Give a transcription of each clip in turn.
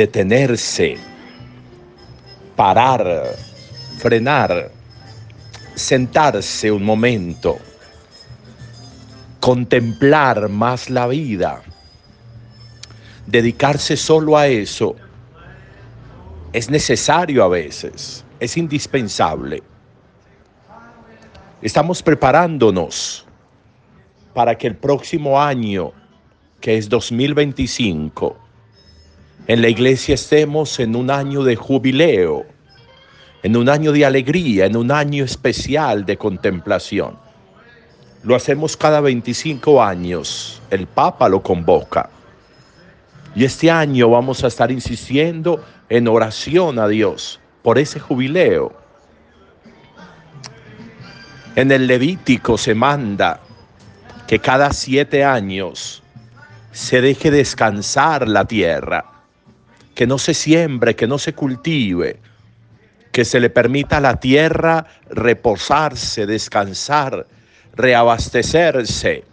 detenerse, parar, frenar, sentarse un momento, contemplar más la vida, dedicarse solo a eso, es necesario a veces, es indispensable. Estamos preparándonos para que el próximo año, que es 2025, en la iglesia estemos en un año de jubileo, en un año de alegría, en un año especial de contemplación. Lo hacemos cada 25 años, el Papa lo convoca. Y este año vamos a estar insistiendo en oración a Dios por ese jubileo. En el Levítico se manda que cada siete años se deje descansar la tierra, que no se siembre, que no se cultive, que se le permita a la tierra reposarse, descansar, reabastecerse.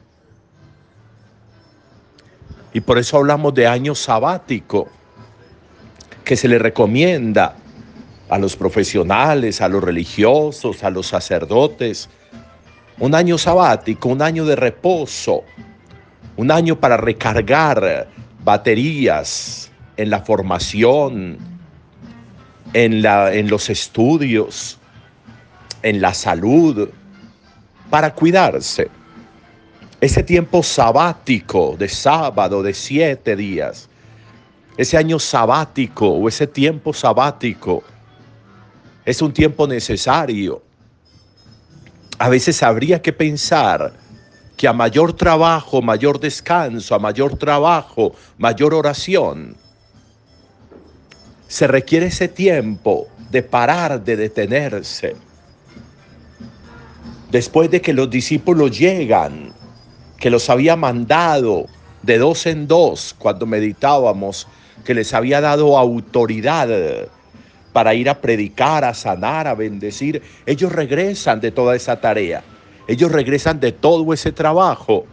Y por eso hablamos de año sabático, que se le recomienda a los profesionales, a los religiosos, a los sacerdotes, un año sabático, un año de reposo, un año para recargar baterías en la formación, en, la, en los estudios, en la salud, para cuidarse. Ese tiempo sabático de sábado de siete días, ese año sabático o ese tiempo sabático es un tiempo necesario. A veces habría que pensar que a mayor trabajo, mayor descanso, a mayor trabajo, mayor oración, se requiere ese tiempo de parar, de detenerse. Después de que los discípulos llegan, que los había mandado de dos en dos cuando meditábamos, que les había dado autoridad para ir a predicar, a sanar, a bendecir, ellos regresan de toda esa tarea. Ellos regresan de todo ese trabajo.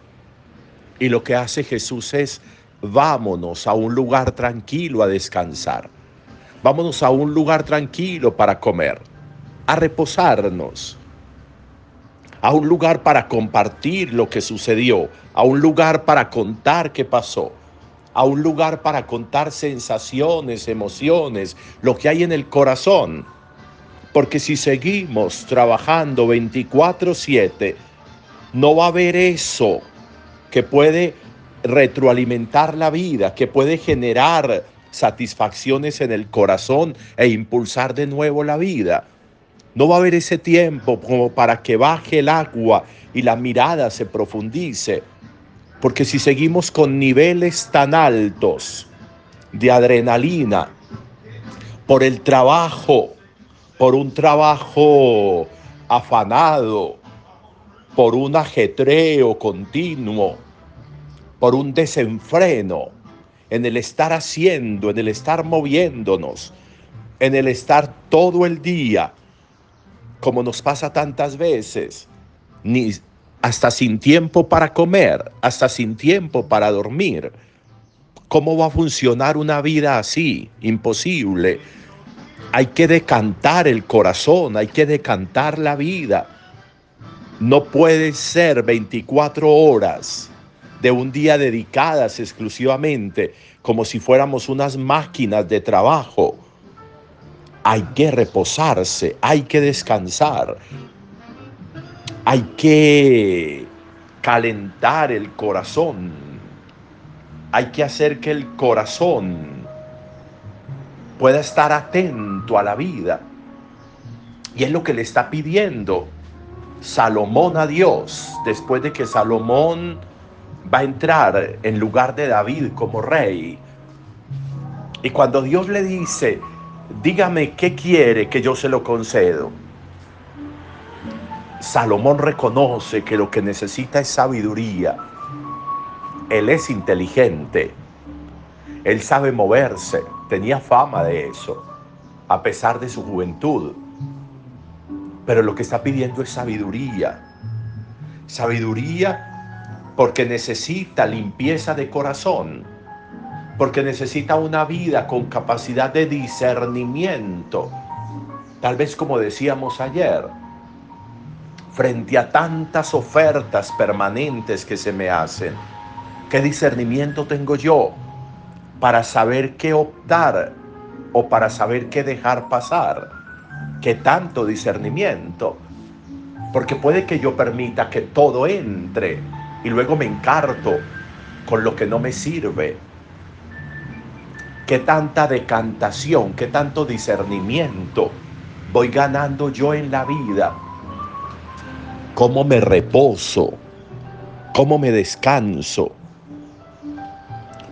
Y lo que hace Jesús es, vámonos a un lugar tranquilo a descansar. Vámonos a un lugar tranquilo para comer, a reposarnos, a un lugar para compartir lo que sucedió, a un lugar para contar qué pasó, a un lugar para contar sensaciones, emociones, lo que hay en el corazón. Porque si seguimos trabajando 24/7, no va a haber eso que puede retroalimentar la vida, que puede generar satisfacciones en el corazón e impulsar de nuevo la vida. No va a haber ese tiempo como para que baje el agua y la mirada se profundice. Porque si seguimos con niveles tan altos de adrenalina por el trabajo, por un trabajo afanado, por un ajetreo continuo, por un desenfreno, en el estar haciendo, en el estar moviéndonos, en el estar todo el día, como nos pasa tantas veces, ni hasta sin tiempo para comer, hasta sin tiempo para dormir. ¿Cómo va a funcionar una vida así? Imposible. Hay que decantar el corazón, hay que decantar la vida. No puede ser 24 horas de un día dedicadas exclusivamente como si fuéramos unas máquinas de trabajo. Hay que reposarse, hay que descansar, hay que calentar el corazón, hay que hacer que el corazón pueda estar atento a la vida. Y es lo que le está pidiendo Salomón a Dios, después de que Salomón va a entrar en lugar de David como rey. Y cuando Dios le dice, dígame qué quiere que yo se lo concedo. Salomón reconoce que lo que necesita es sabiduría. Él es inteligente. Él sabe moverse. Tenía fama de eso, a pesar de su juventud. Pero lo que está pidiendo es sabiduría. Sabiduría porque necesita limpieza de corazón, porque necesita una vida con capacidad de discernimiento. Tal vez como decíamos ayer, frente a tantas ofertas permanentes que se me hacen, ¿qué discernimiento tengo yo para saber qué optar o para saber qué dejar pasar? ¿Qué tanto discernimiento? Porque puede que yo permita que todo entre y luego me encarto con lo que no me sirve. ¿Qué tanta decantación, qué tanto discernimiento voy ganando yo en la vida? ¿Cómo me reposo? ¿Cómo me descanso?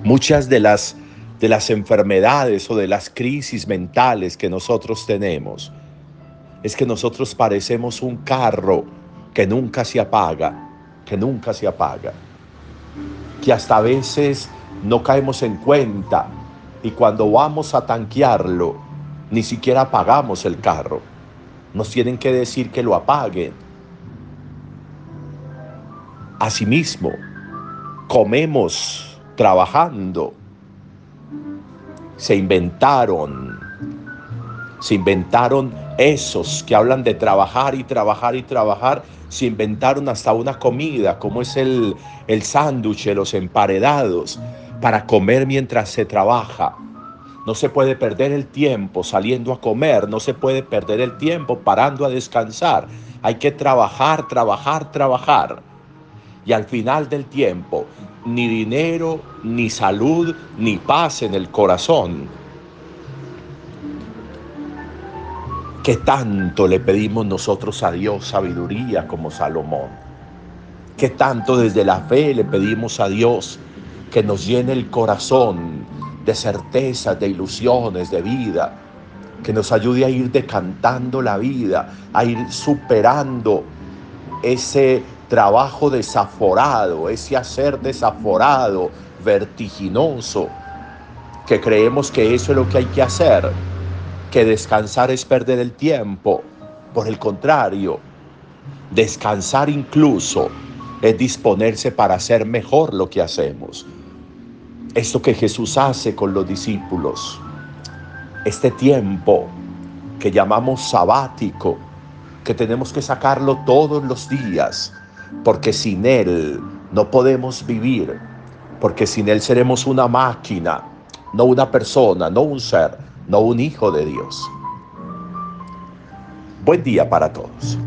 Muchas de las, de las enfermedades o de las crisis mentales que nosotros tenemos es que nosotros parecemos un carro que nunca se apaga, que nunca se apaga, que hasta a veces no caemos en cuenta y cuando vamos a tanquearlo, ni siquiera apagamos el carro. Nos tienen que decir que lo apaguen. Asimismo, comemos trabajando. Se inventaron, se inventaron esos que hablan de trabajar y trabajar y trabajar, se inventaron hasta una comida, como es el, el sándwich, los emparedados, para comer mientras se trabaja. No se puede perder el tiempo saliendo a comer, no se puede perder el tiempo parando a descansar. Hay que trabajar, trabajar, trabajar. Y al final del tiempo, ni dinero, ni salud, ni paz en el corazón ¿Qué tanto le pedimos nosotros a Dios sabiduría como Salomón? ¿Qué tanto desde la fe le pedimos a Dios que nos llene el corazón de certezas, de ilusiones, de vida? Que nos ayude a ir decantando la vida, a ir superando ese trabajo desaforado, ese hacer desaforado, vertiginoso, que creemos que eso es lo que hay que hacer que descansar es perder el tiempo. Por el contrario, descansar incluso es disponerse para hacer mejor lo que hacemos. Esto que Jesús hace con los discípulos, este tiempo que llamamos sabático, que tenemos que sacarlo todos los días, porque sin Él no podemos vivir, porque sin Él seremos una máquina, no una persona, no un ser, no un hijo de Dios. Buen día para todos.